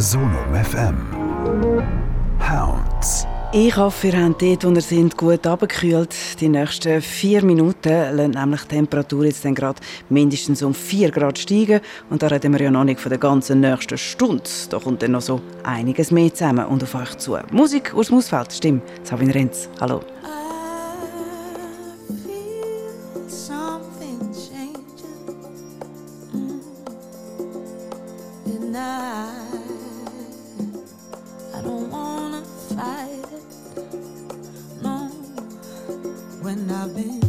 Sonum FM. Hounds. Ich hoffe, ihr habt dort, wo ihr seid, gut abgekühlt. Die nächsten vier Minuten lassen nämlich die Temperatur jetzt dann gerade mindestens um vier Grad steigen. Und da reden wir ja noch nicht von der ganzen nächsten Stunde. Da kommt dann noch so einiges mehr zusammen und auf euch zu. Musik aus dem Ausfeld, stimmt. Sabine Renz, hallo. sabendo.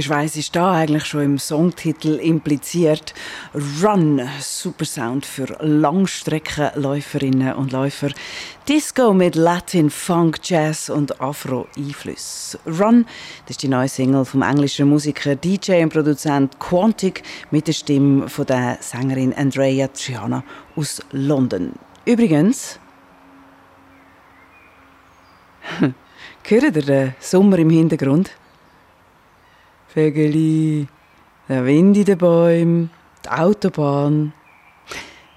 Der Schweiß ist da eigentlich schon im Songtitel impliziert. Run, super Sound für Langstreckenläuferinnen und Läufer. Disco mit Latin, Funk, Jazz und Afro-Einfluss. Run, das ist die neue Single vom englischen Musiker, DJ und Produzent Quantic mit der Stimme von der Sängerin Andrea Triana aus London. Übrigens, hört ihr den Sommer im Hintergrund? Vögeli, der Wind in den Bäumen, die Autobahn.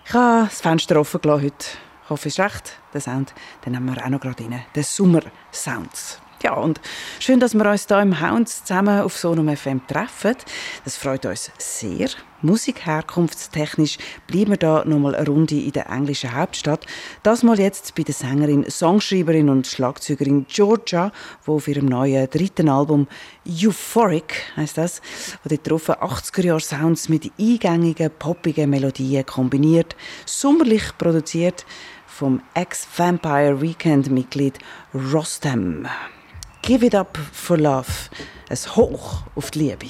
Ich habe das Fenster offen gelassen heute. Ich hoffe, es ist recht, der Sound. Den haben wir auch noch gerade rein. Den Sommer-Sounds. Ja, und schön, dass wir uns hier im Hounds zusammen auf Sonum FM treffen. Das freut uns sehr. Musikherkunftstechnisch bleiben wir da nochmal eine Runde in der englischen Hauptstadt. Das mal jetzt bei der Sängerin, Songschreiberin und Schlagzeugerin Georgia, die auf ihrem neuen dritten Album Euphoric heißt das, wo die drauf 80er Jahre Sounds mit eingängigen, poppigen Melodien kombiniert, sommerlich produziert vom Ex-Vampire Weekend-Mitglied Rostam. Give It Up for Love. ein Hoch auf die Liebe.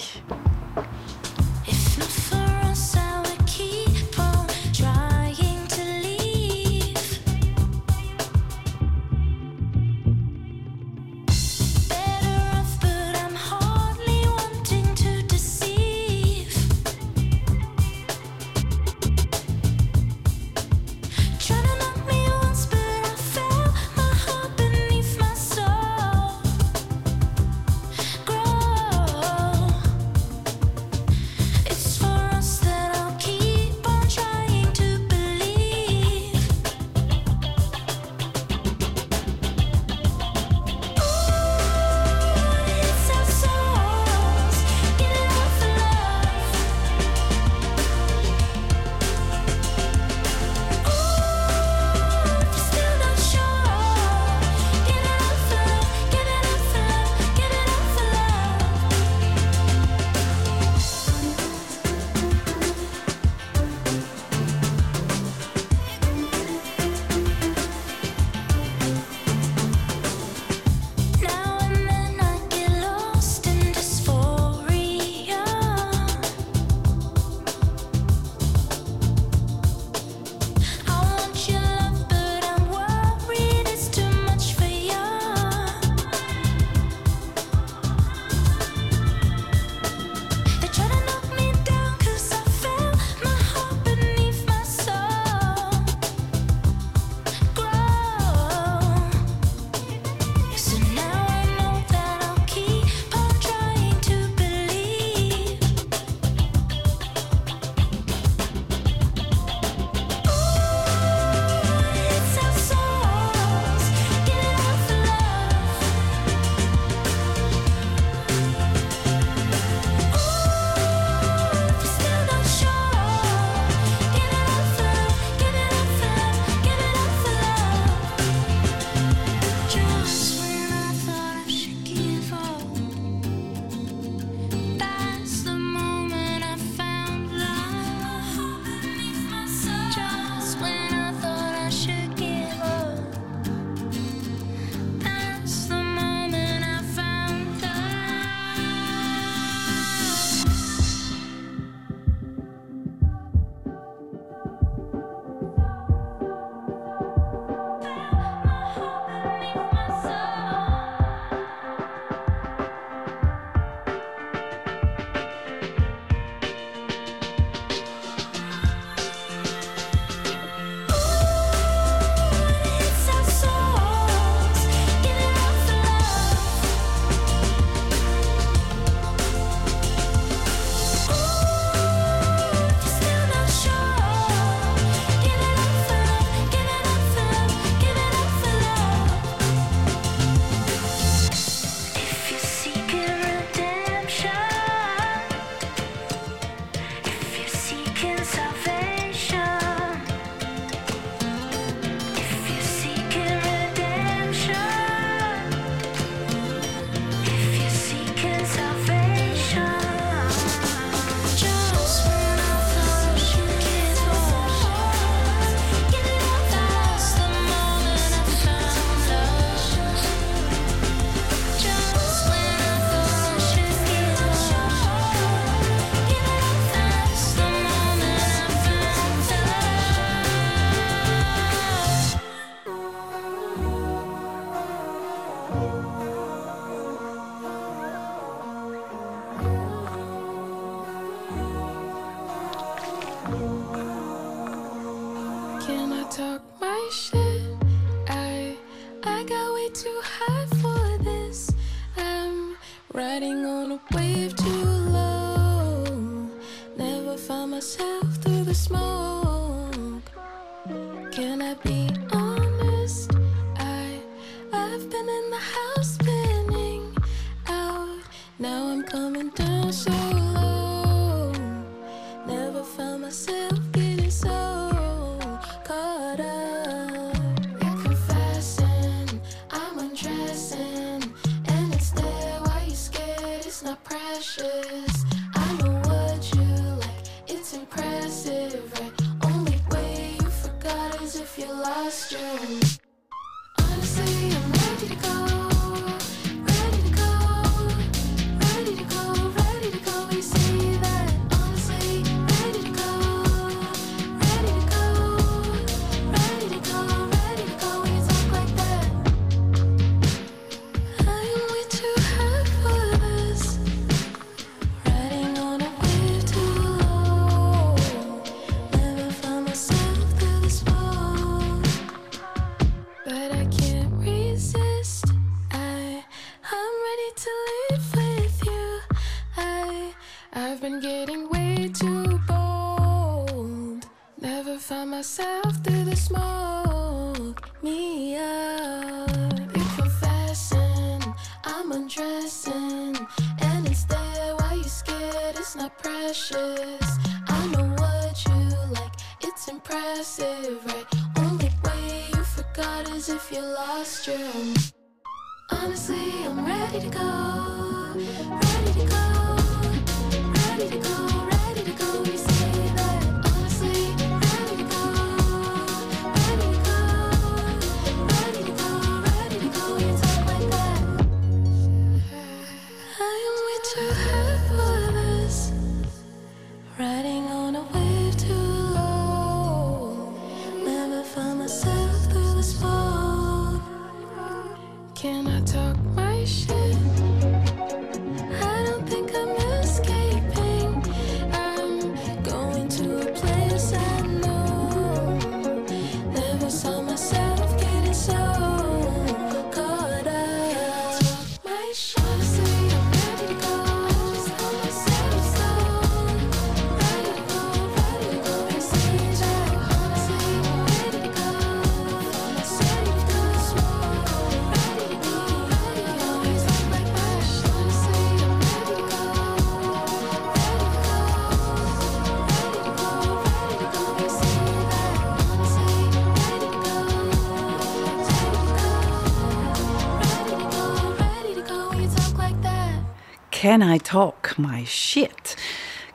Can I Talk My Shit?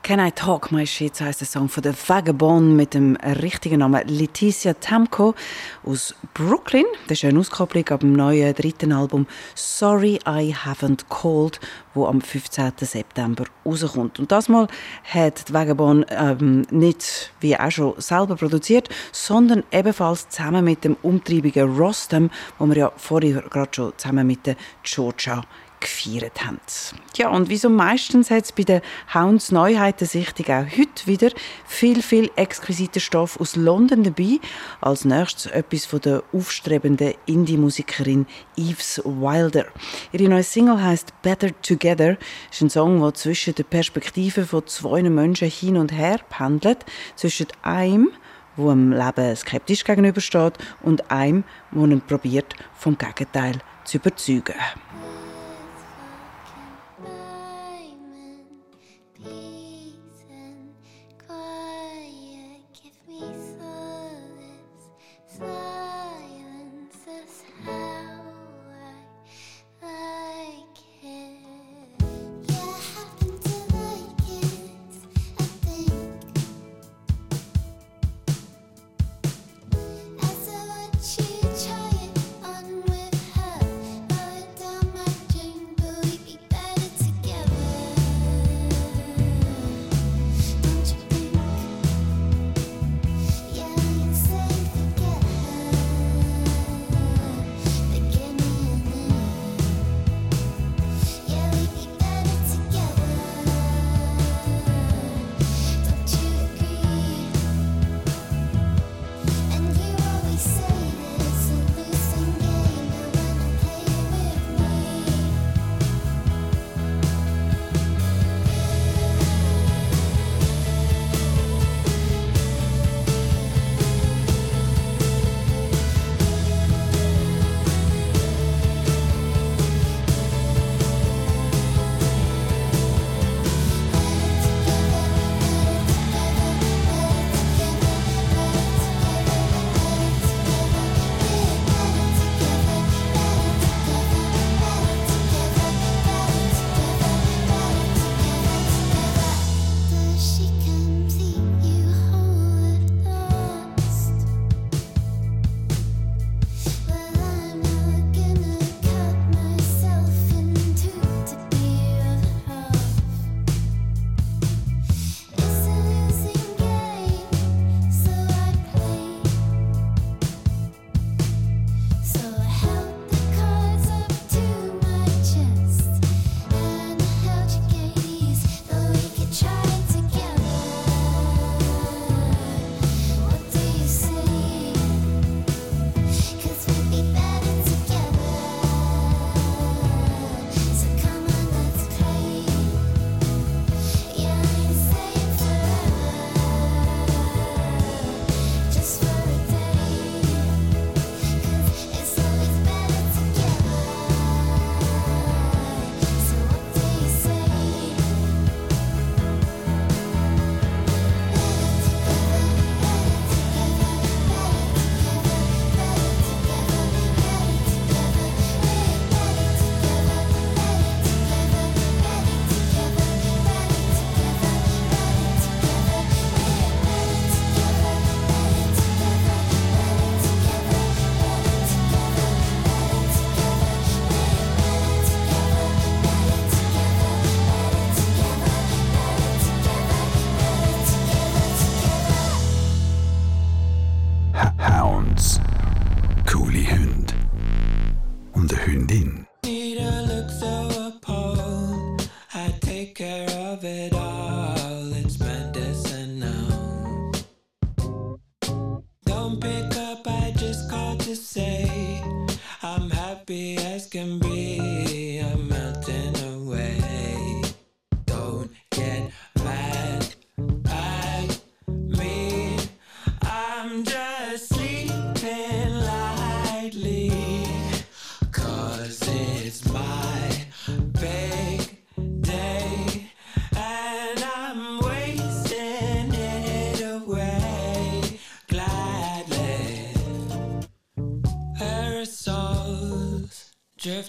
Can I Talk My Shit heisst der Song von der Vagabond mit dem richtigen Namen Leticia Tamko aus Brooklyn. Das ist eine Auskopplung ab dem neuen dritten Album Sorry I Haven't Called, wo am 15. September rauskommt. Und das Mal hat die Vagabond ähm, nicht wie auch schon selber produziert, sondern ebenfalls zusammen mit dem umtriebigen Rostam, wo wir ja vorher gerade schon zusammen mit der Georgia gefeiert haben. Ja, und wie so meistens hat es bei den Hounds Neuheitensichtung auch heute wieder viel, viel exquisiter Stoff aus London dabei. Als nächstes etwas von der aufstrebenden Indie-Musikerin Eves Wilder. Ihre neue Single heißt Better Together. ist ein Song, der zwischen den Perspektiven von zwei Menschen hin und her pendelt. Zwischen einem, wo dem Leben skeptisch gegenübersteht, und einem, wo ihn probiert, vom Gegenteil zu überzeugen.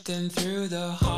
Drifting through the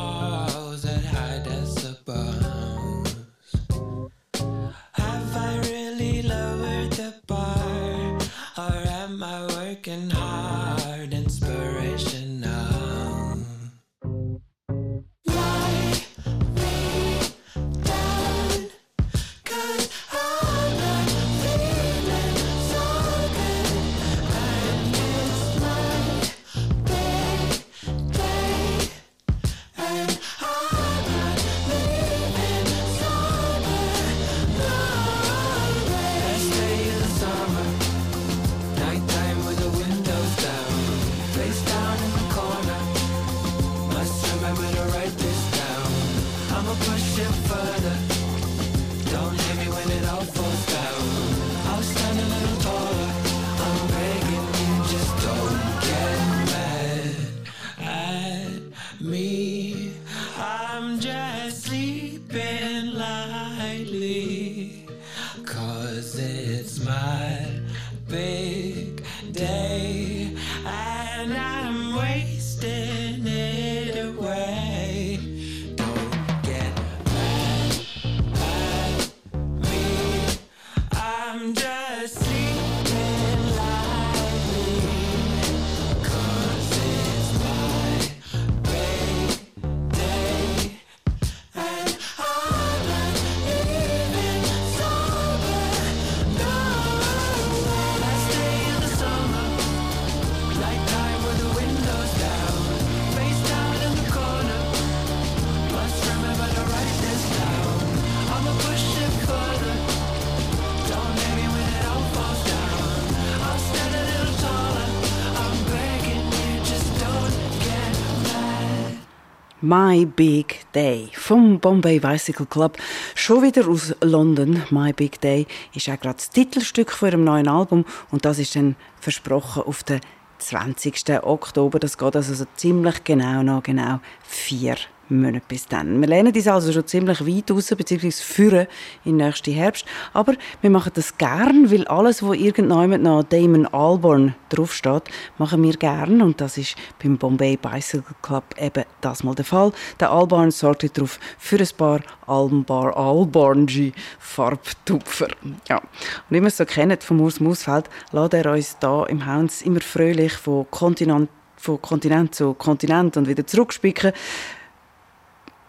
My Big Day vom Bombay Bicycle Club. Schon wieder aus London. My Big Day ist auch gerade das Titelstück von ihrem neuen Album und das ist dann versprochen auf den 20. Oktober. Das geht also so ziemlich genau noch genau vier Monate bis dann. Wir lehnen uns also schon ziemlich weit raus, beziehungsweise führen in nächsten Herbst. Aber wir machen das gern, weil alles, wo irgendjemand noch Damon Albarn draufsteht, machen wir gern. Und das ist beim Bombay Bicycle Club eben das mal der Fall. Der Albarn sorgt darauf für ein paar Albar Albarnji Farbtupfer. Ja. Und wie wir es so kennen vom Urs Mausfeld, lässt er uns da im Haus immer fröhlich von Kontinent, von Kontinent zu Kontinent und wieder zurückspicken.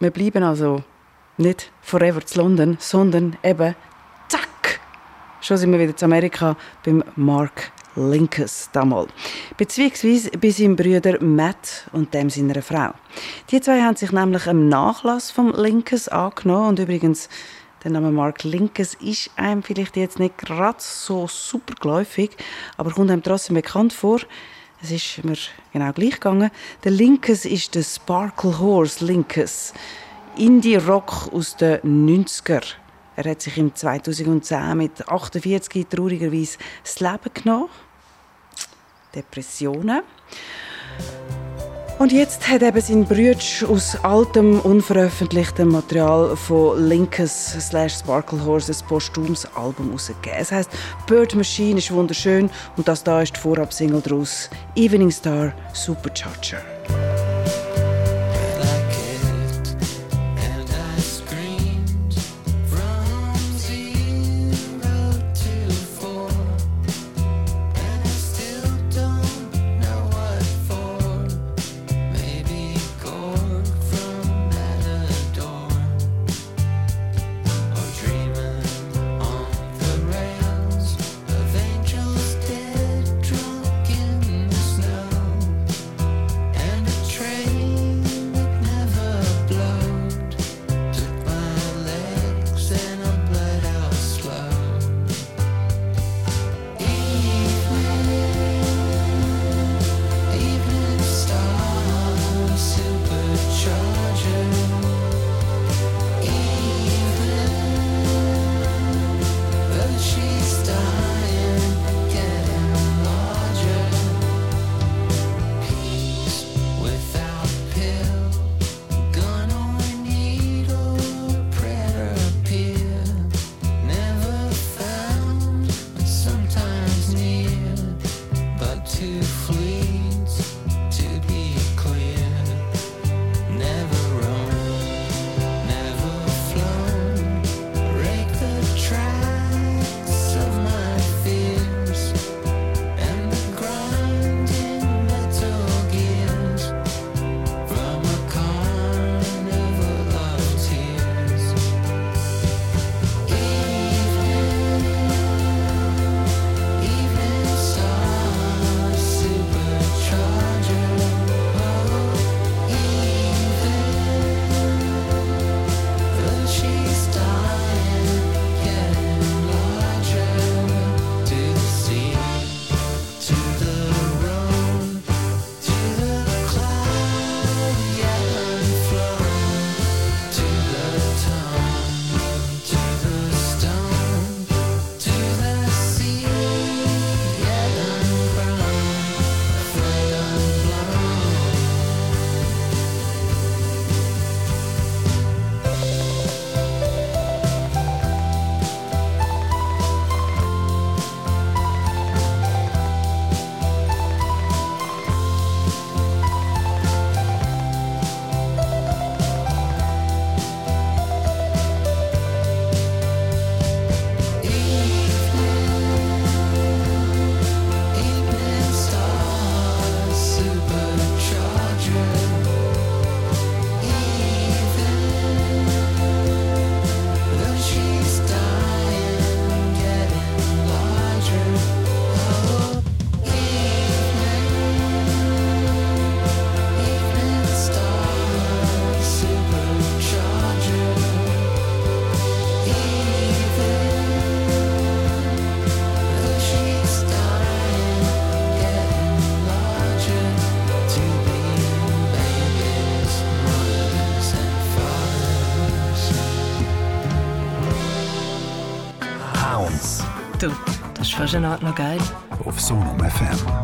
Wir bleiben also nicht forever zu London, sondern eben zack, schon sind wir wieder zu Amerika beim Mark Linkes damals. Beziehungsweise bei seinem Bruder Matt und dem seiner Frau. Die zwei haben sich nämlich im Nachlass vom Linkes angenommen und übrigens der Name Mark Linkes ist einem vielleicht jetzt nicht gerade so super geläufig, aber kommt einem trotzdem bekannt vor. Es ist mir genau gleich gegangen. Der Linkes ist der Sparkle Horse Linkes. Indie-Rock aus den 90er. Er hat sich im 2010 mit 48 traurigerweise das Leben genommen. Depressionen. Und jetzt hat eben sein Brütsch aus altem, unveröffentlichtem Material von Linkes slash Sparkle Horse ein postumes Album herausgegeben. Es heisst Bird Machine ist wunderschön und das da ist die Vorabsingle daraus. Evening Star Supercharger. Noch geil. Auf Sonum FM.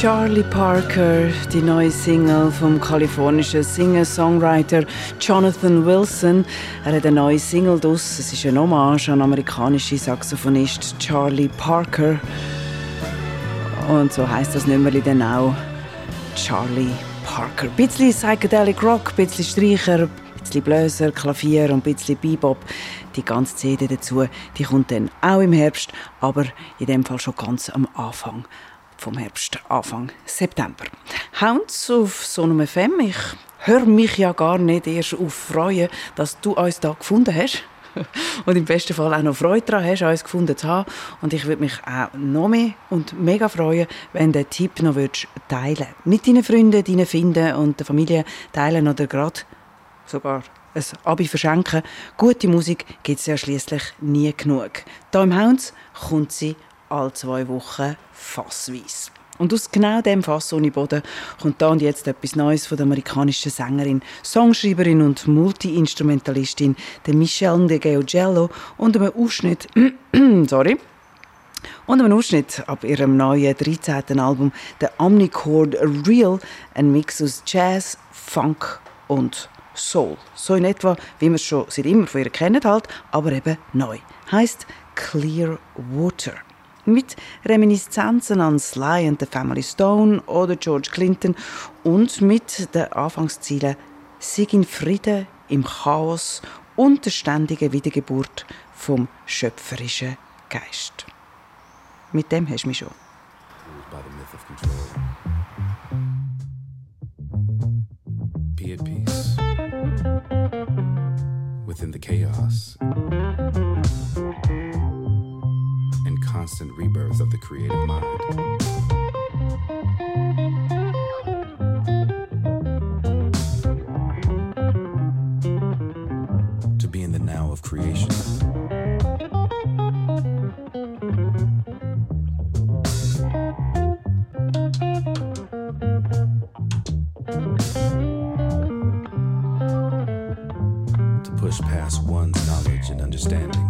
Charlie Parker, die neue Single vom kalifornischen Singer-Songwriter Jonathan Wilson. Er hat eine neue Single draus. Es ist ein Hommage an den amerikanischen Saxophonist Charlie Parker. Und so heißt das Nummerli dann auch Charlie Parker. Ein bisschen Psychedelic Rock, ein bisschen Streicher, ein bisschen Bläser, Klavier und ein bisschen Bebop. Die ganze CD dazu, die kommt dann auch im Herbst, aber in dem Fall schon ganz am Anfang vom Herbst, Anfang September. Hounds auf Sonum FM. Ich höre mich ja gar nicht erst auf freuen, dass du uns da gefunden hast. Und im besten Fall auch noch Freude daran hast, uns gefunden zu haben. Und ich würde mich auch noch mehr und mega freuen, wenn du den Tipp noch würdest teilen Mit deinen Freunden, deinen Finden und der Familie teilen oder gerade sogar ein Abi verschenken. Gute Musik gibt es ja schließlich nie genug. Hier im Hounds kommt sie alle zwei Wochen fassweise. Und aus genau dem Fass ohne Boden kommt da und jetzt etwas Neues von der amerikanischen Sängerin, Songschreiberin und Multi-Instrumentalistin Michelle de Geogello und einem Ausschnitt, sorry, und einem Ausschnitt ab ihrem neuen 13. Album, der Omnichord Real, ein Mix aus Jazz, Funk und Soul. So in etwa, wie wir es schon seit immer von ihr kennen halt, aber eben neu. Heißt Clear Water mit Reminiszenzen an Sly and the Family Stone oder George Clinton und mit den Anfangszielen Sieg in Frieden im Chaos und der ständigen Wiedergeburt vom schöpferischen Geist. Mit dem hast du mich schon. Be at peace within the chaos constant rebirth of the creative mind. To be in the now of creation. to push past one's knowledge and understanding.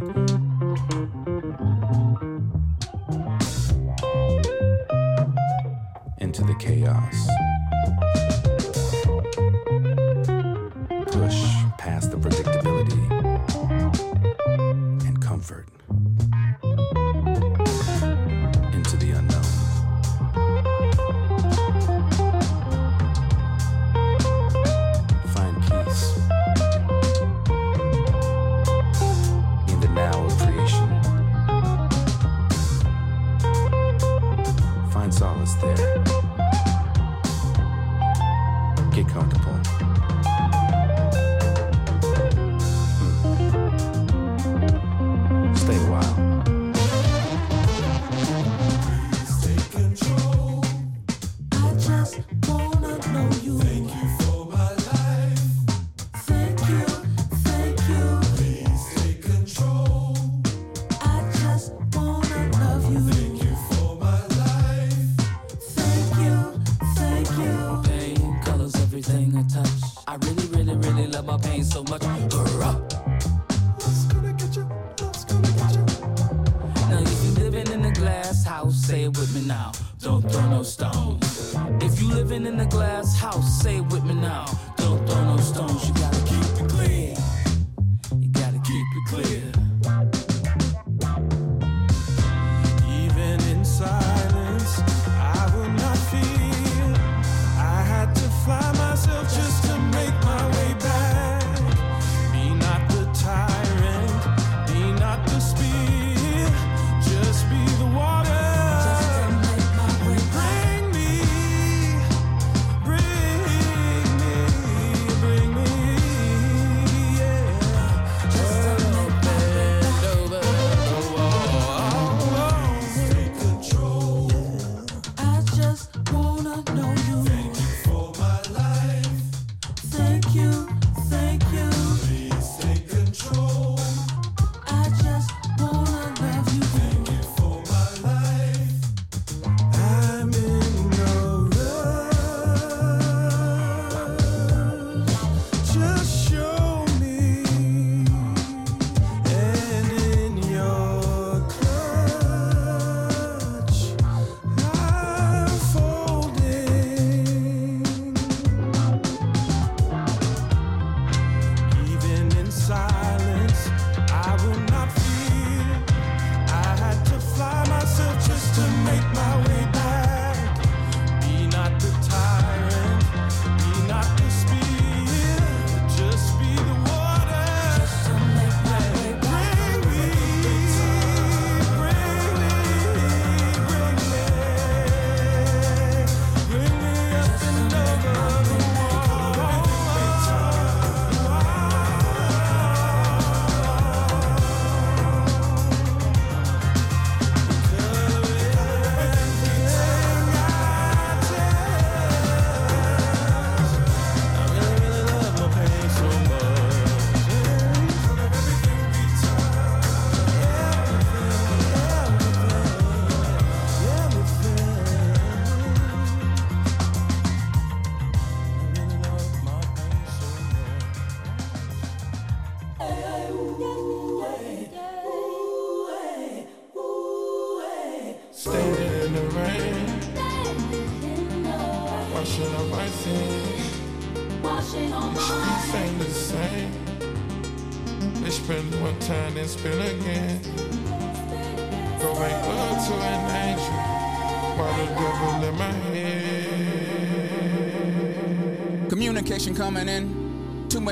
Chaos. know you.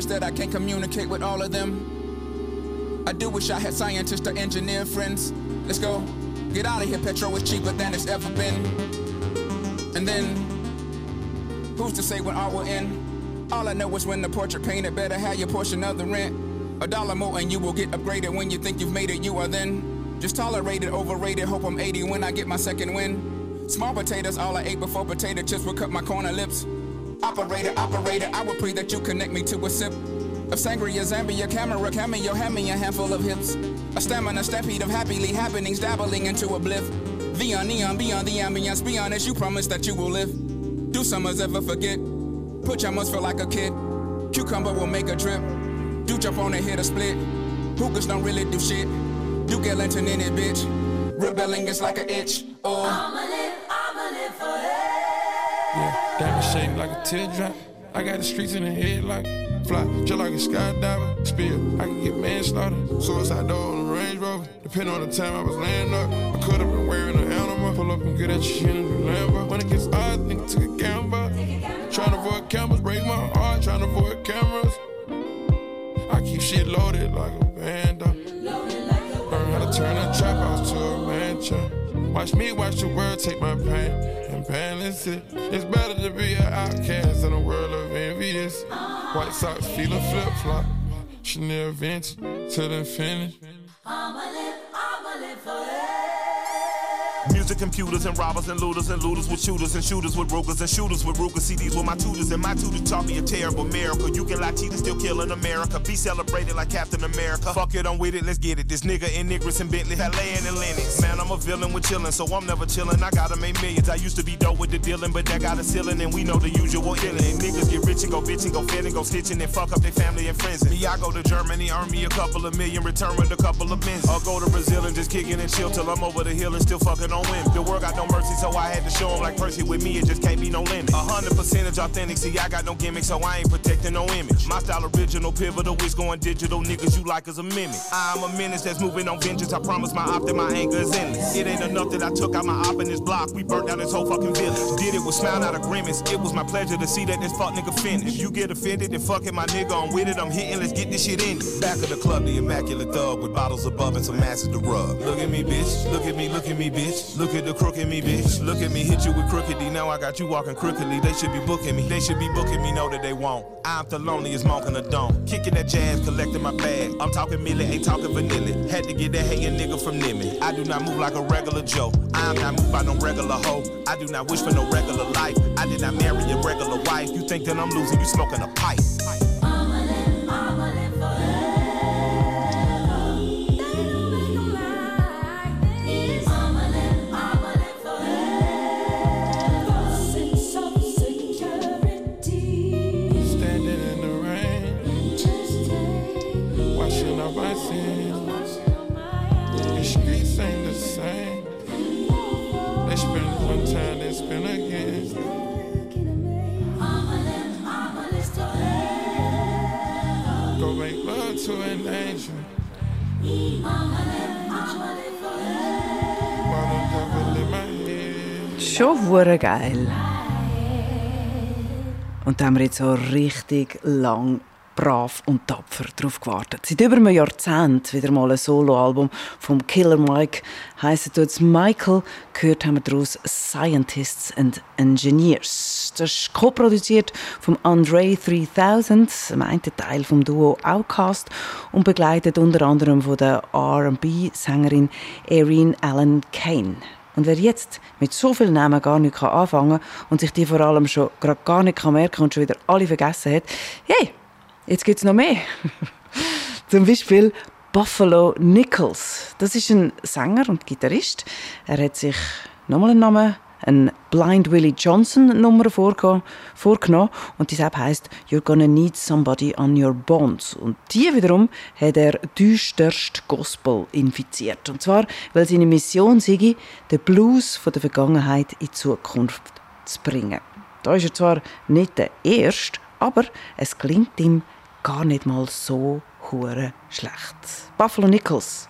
That I can't communicate with all of them. I do wish I had scientists or engineer friends. Let's go. Get out of here, petrol is cheaper than it's ever been. And then, who's to say when art will end? All I know is when the portrait painted, better have your portion of the rent. A dollar more and you will get upgraded when you think you've made it, you are then. Just tolerated, overrated, hope I'm 80 when I get my second win. Small potatoes, all I ate before potato chips would cut my corner lips. Operator, operator, I would pray that you connect me to a sip of sangria, Zambia, camera, cameo, hand me a handful of hips. A stamina, stampede of happily happenings, dabbling into a bliff. Beyond neon, beyond the ambience, be honest, you promise that you will live. Do summers ever forget? Put your must feel like a kid. Cucumber will make a drip. Do jump on and hit a split. Hookahs don't really do shit. Do get lantern in it, bitch. Rebelling is like an itch. Oh. Yeah, diamond shaped like a teardrop. I got the streets in the head like fly, just like a skydiver. Spill, I can get manslaughter. Suicide door on the Range Rover. Depending on the time I was laying up, I could have been wearing an animal. Pull up and get at your shit in the Lambo. When it gets odd, nigga took a gamble. Trying to avoid cameras, break my heart. Trying to avoid cameras. I keep shit loaded like a band. Learn how to turn a trap house to a mansion. Watch me watch the world take my pain and balance it. It's better to be an outcast in a world of envious. White socks feeling flip flop. Chanel vintage the finish. Music computers and robbers and looters and looters with shooters and shooters with brokers and shooters with Ruger CDs with my tutors and my tutors taught me a terrible miracle. You can Latina still kill in America. Be celebrated like Captain America. Fuck it, I'm with it, let's get it. This nigga in Niggers and Bentley, Valet and Lennox. Man, I'm a villain with chillin', so I'm never chillin'. I gotta make millions. I used to be dope with the dealing, but that got a ceiling and we know the usual illin'. Niggas get rich and go bitch and go and go stitching and fuck up their family and friends. Me, I go to Germany, earn me a couple of million, return with a couple of bins. Or go to Brazil and just kickin' and chill till I'm over the hill and still fucking on women. The world got no mercy, so I had to show show 'em like Percy with me, it just can't be no limit. A hundred percentage authentic, see, I got no gimmick, so I ain't protecting no image. My style original, pivotal, it's going digital, niggas you like as a mimic. I'm a menace that's moving on vengeance, I promise my op that my anger is endless. It ain't enough that I took out my op in this block, we burnt down this whole fucking village. Did it with smile, not a grimace, it was my pleasure to see that this fuck nigga finish. If you get offended, then fuck it, my nigga, I'm with it, I'm hitting, let's get this shit in. Back of the club, the immaculate thug with bottles above and some asses to rub. Look at me, bitch, look at me, look at me, bitch. Look at the crook in me, bitch. Look at me, hit you with crooked Now I got you walking crookedly. They should be booking me. They should be booking me, know that they won't. I'm the loneliest monk in the dome. Kicking that jazz, collecting my bag. I'm talking milli, ain't talking vanilla. Had to get that hating nigga from Nimmy. I do not move like a regular Joe. I'm not moved by no regular hoe. I do not wish for no regular life. I did not marry a regular wife. You think that I'm losing, you smoking a pipe. Standing Schon hure geil. Und da haben wir jetzt so richtig lang brav und tapfer darauf gewartet. Seit über einem Jahrzehnt wieder mal ein Soloalbum vom Killer Mike. Heisst jetzt Michael. Gehört haben wir daraus Scientists and Engineers. Das ist co-produziert vom Andre 3000, dem einen Teil vom Duo Outcast und begleitet unter anderem von der R&B-Sängerin Erin Allen Kane. Und wer jetzt mit so vielen Namen gar nicht anfangen kann und sich die vor allem schon gar nicht merken kann und schon wieder alle vergessen hat, hey, jetzt gibt es noch mehr. Zum Beispiel Buffalo Nichols. Das ist ein Sänger und Gitarrist. Er hat sich nochmal einen Namen, eine Blind Willie Johnson Nummer vorge- vorgenommen und deshalb heißt You're gonna need somebody on your bonds. Und die wiederum hat er düsterst Gospel infiziert. Und zwar, weil seine Mission sei, den Blues von der Vergangenheit in die Zukunft zu bringen. Da ist er zwar nicht der Erste, aber es klingt ihm gar nicht mal so hure schlecht. Buffalo Nichols.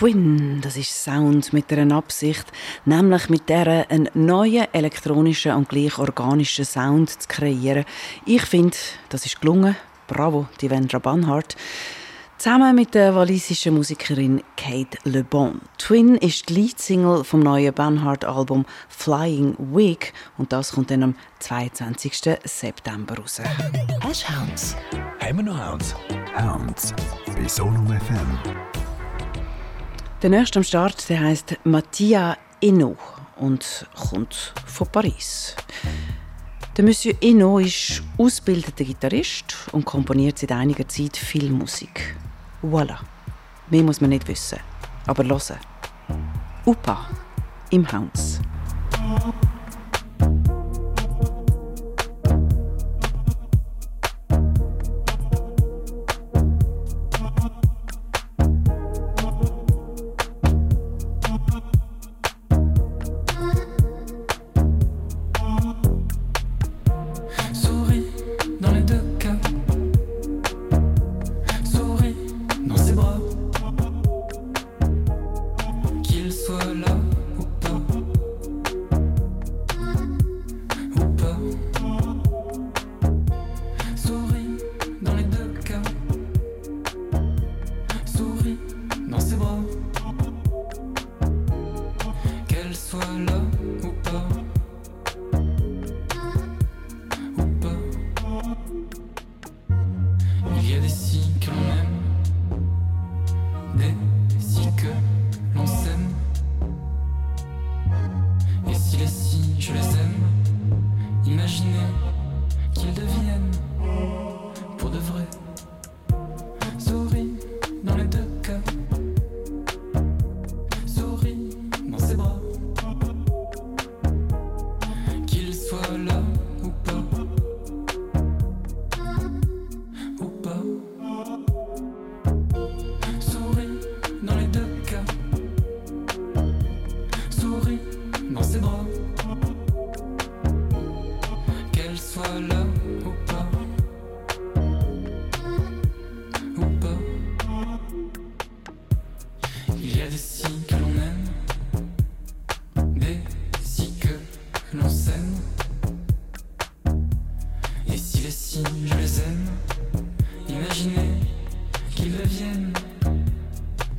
Twin. Das ist Sound mit einer Absicht, nämlich mit der einen neuen elektronischen und gleich organischen Sound zu kreieren. Ich finde, das ist gelungen. Bravo, Divendra Banhart. Zusammen mit der walisischen Musikerin Kate Le Bon. Twin ist die Leadsingle vom neuen Banhart-Album Flying Week und das kommt dann am 22. September raus. Ash Hounds. Haben wir noch Hounds? Hounds. Bei Sonum FM. Der nächste am Start der heißt Mattia Eno und kommt von Paris. Der Monsieur Eno ist ausgebildeter Gitarrist und komponiert seit einiger Zeit viel Musik. Voilà. Mehr muss man nicht wissen. Aber hören. Upa im Hounds.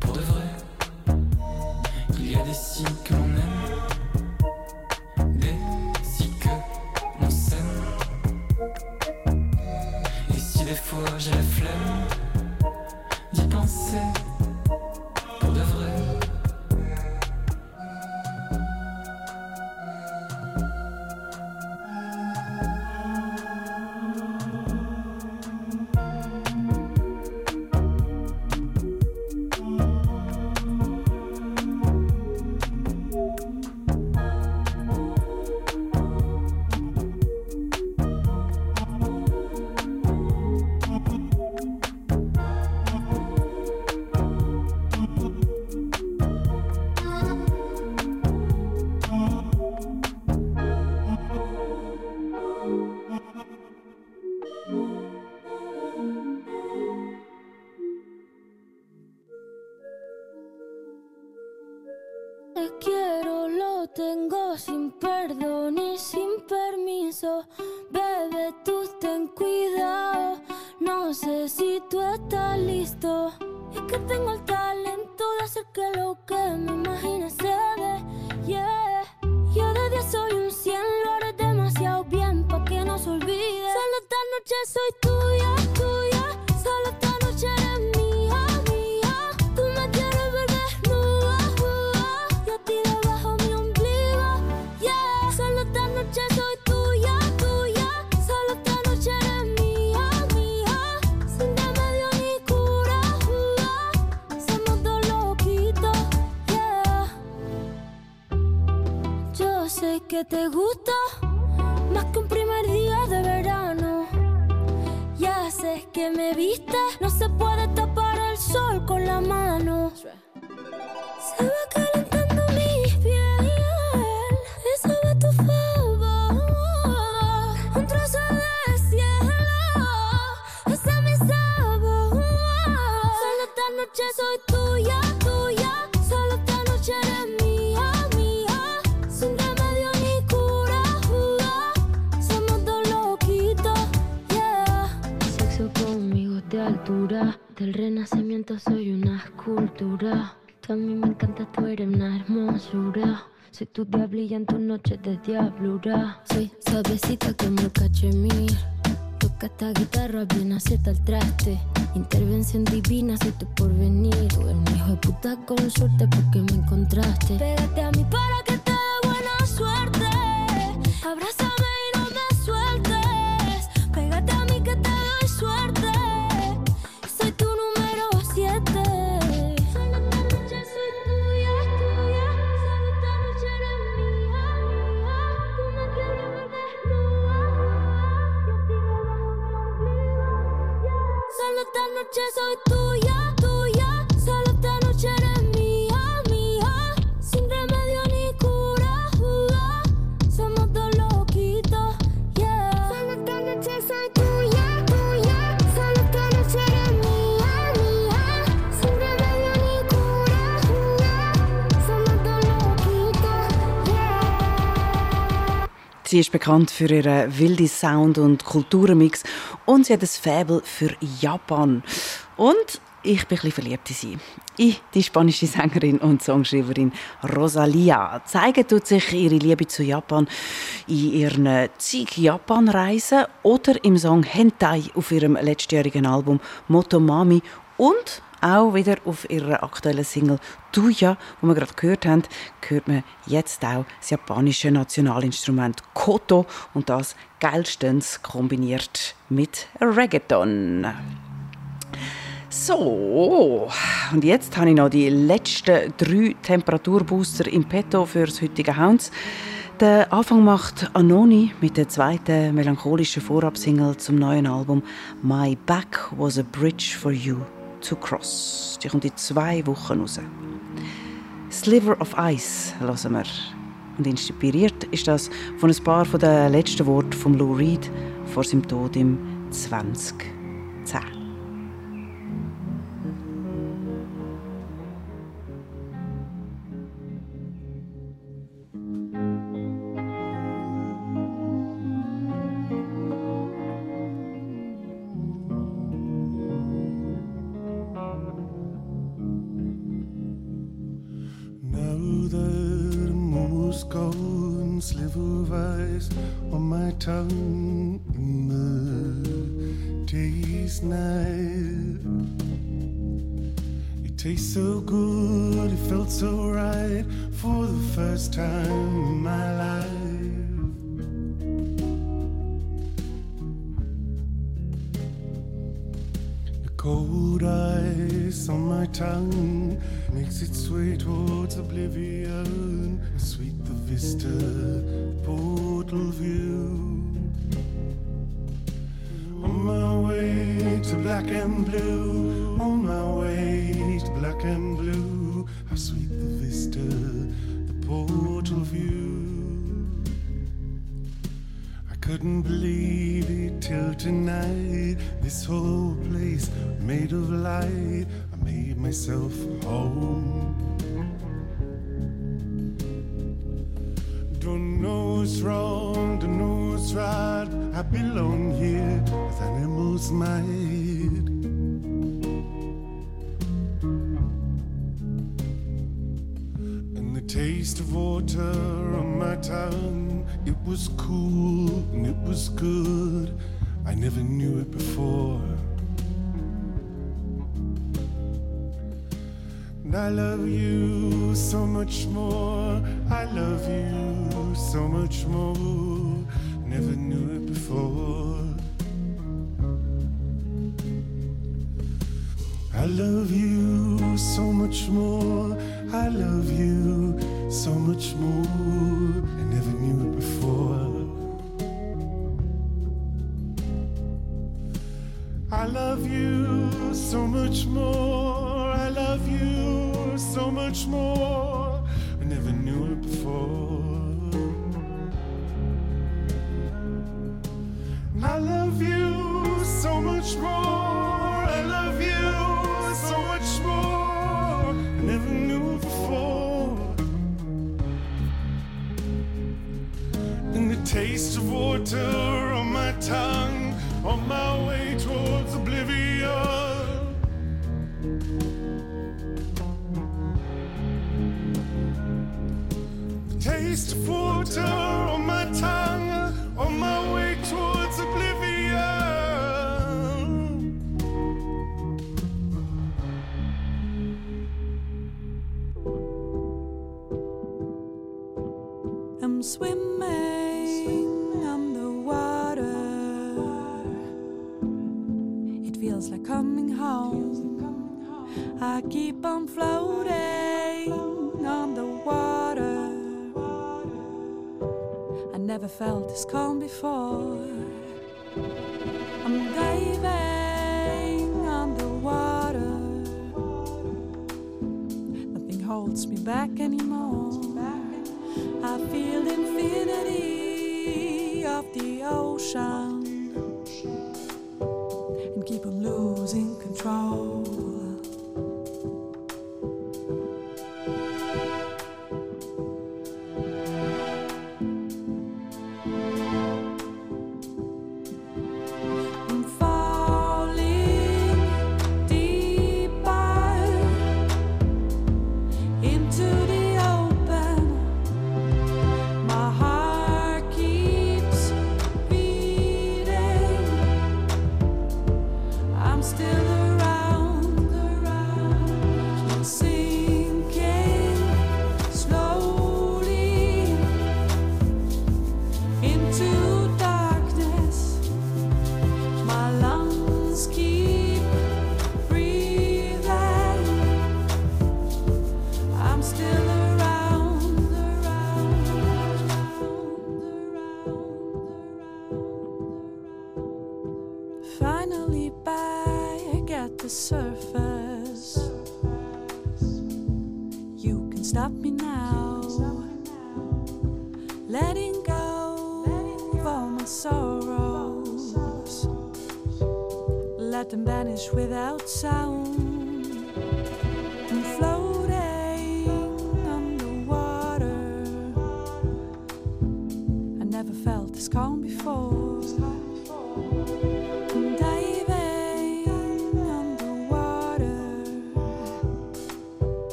pour de vrai. Il y a des signes que l'on soy una escultura. Tú a mí me encanta, tú eres una hermosura. Soy tu diablilla en tus noches de diablura. Soy suavecita como el cachemir. Toca esta guitarra bien acierta el traste. Intervención divina, soy tu porvenir. Tú eres un hijo de puta con suerte porque me encontraste. Pégate a mí para noche soy tuya, Sie ist bekannt für ihren wilden Sound und Kulturmix und sie hat ein Faible für Japan. Und ich bin ein verliebt in sie. In die spanische Sängerin und Songschreiberin Rosalia. Zeigen tut sich ihre Liebe zu Japan in ihren zig Japan-Reisen oder im Song Hentai auf ihrem letztjährigen Album Motomami und auch wieder auf ihrer aktuellen Single Tuya, wo wir gerade gehört haben, hört man jetzt auch das japanische Nationalinstrument Koto und das geilstens kombiniert mit Reggaeton. So, und jetzt habe ich noch die letzten drei Temperaturbooster im Petto für das heutige Hounds. Der Anfang macht Anoni mit der zweiten melancholischen Vorabsingle zum neuen Album My Back Was a Bridge for You to Cross. Die kommt in zwei Wochen raus. Sliver of Ice hören wir. Und inspiriert ist das von ein paar den letzten Worten von Lou Reed vor seinem Tod im 2010. Much more. Never knew it before. I love you so much more. I love you so much more. I never knew it before. I love you so much more. I love you so much more. I never knew it before.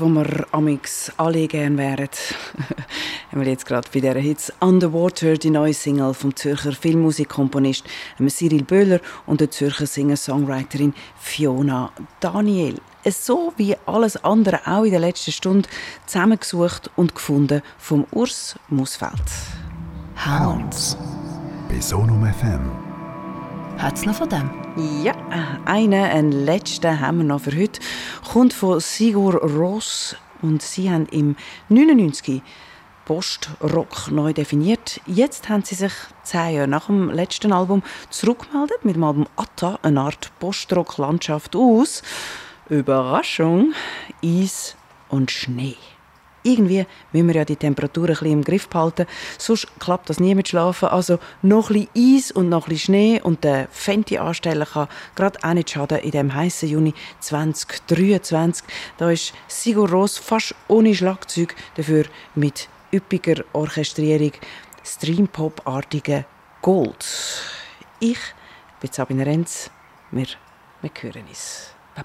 Wo wir amix alle gern wären. haben wir jetzt gerade bei dieser Hits Underwater, die neue Single vom Zürcher Filmmusikkomponist Cyril Böhler und der Zürcher Singer-Songwriterin Fiona Daniel. So wie alles andere auch in der letzten Stunde zusammengesucht und gefunden vom Urs Musfeld. Hounds. Bei Sonum FM. Hat's noch von dem? Ja, einen, einen letzten haben wir noch für heute. Kommt von Sigur Ross und sie haben im 99 Post-Rock neu definiert. Jetzt haben sie sich zehn Jahre nach dem letzten Album zurückgemeldet mit dem Album Atta, eine Art Post-Rock-Landschaft aus. Überraschung, Eis und Schnee. Irgendwie müssen wir ja die Temperatur ein bisschen im Griff behalten, sonst klappt das nie mit Schlafen. Also noch ein bisschen Eis und noch ein bisschen Schnee und der Fenty anstellen kann gerade auch nicht schaden in dem heißen Juni 2023. Da ist Sigur Ros fast ohne Schlagzeug, dafür mit üppiger Orchestrierung, Streampop-artige Gold. Ich bin Sabine Renz. Wir, wir hören uns. Bye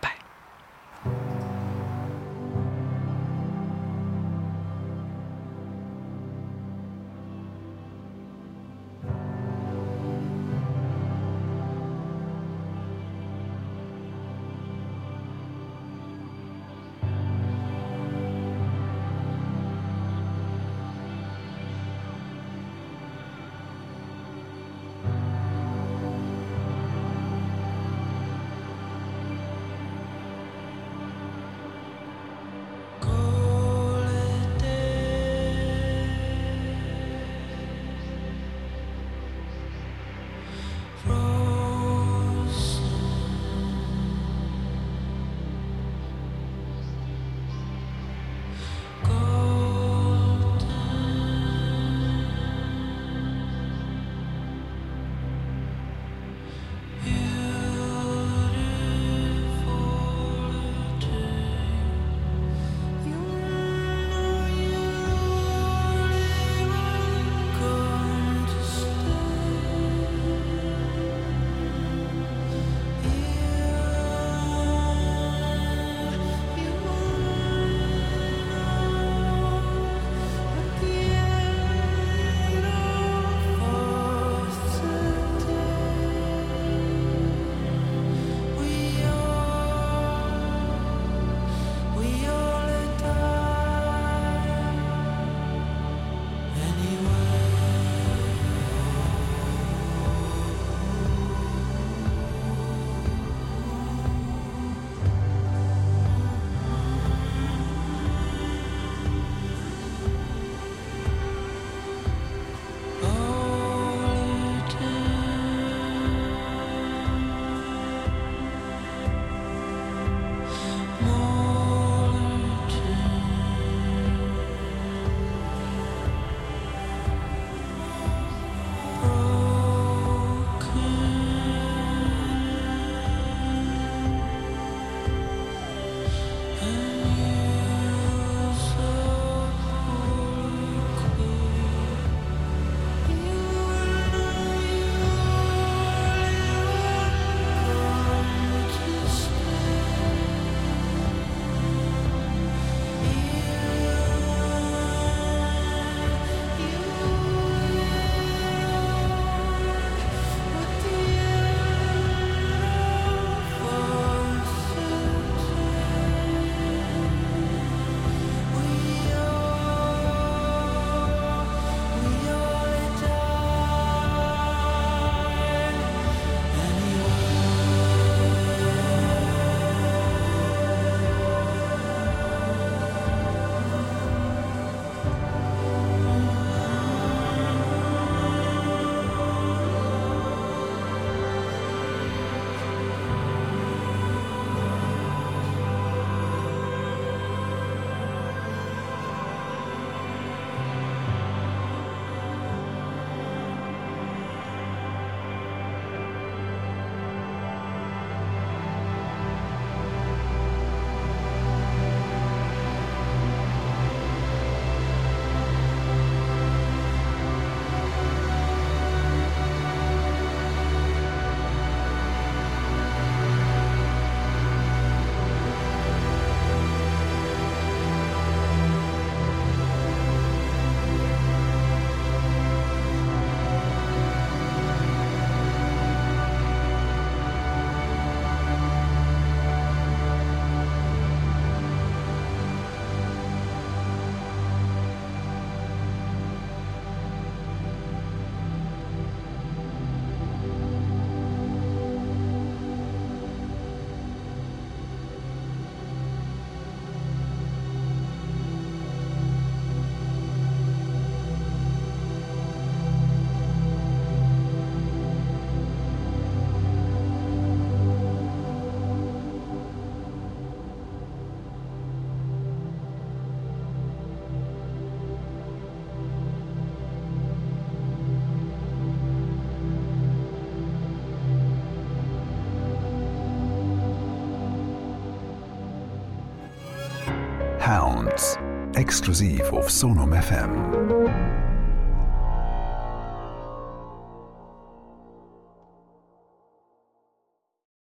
exklusiv auf Sonom FM.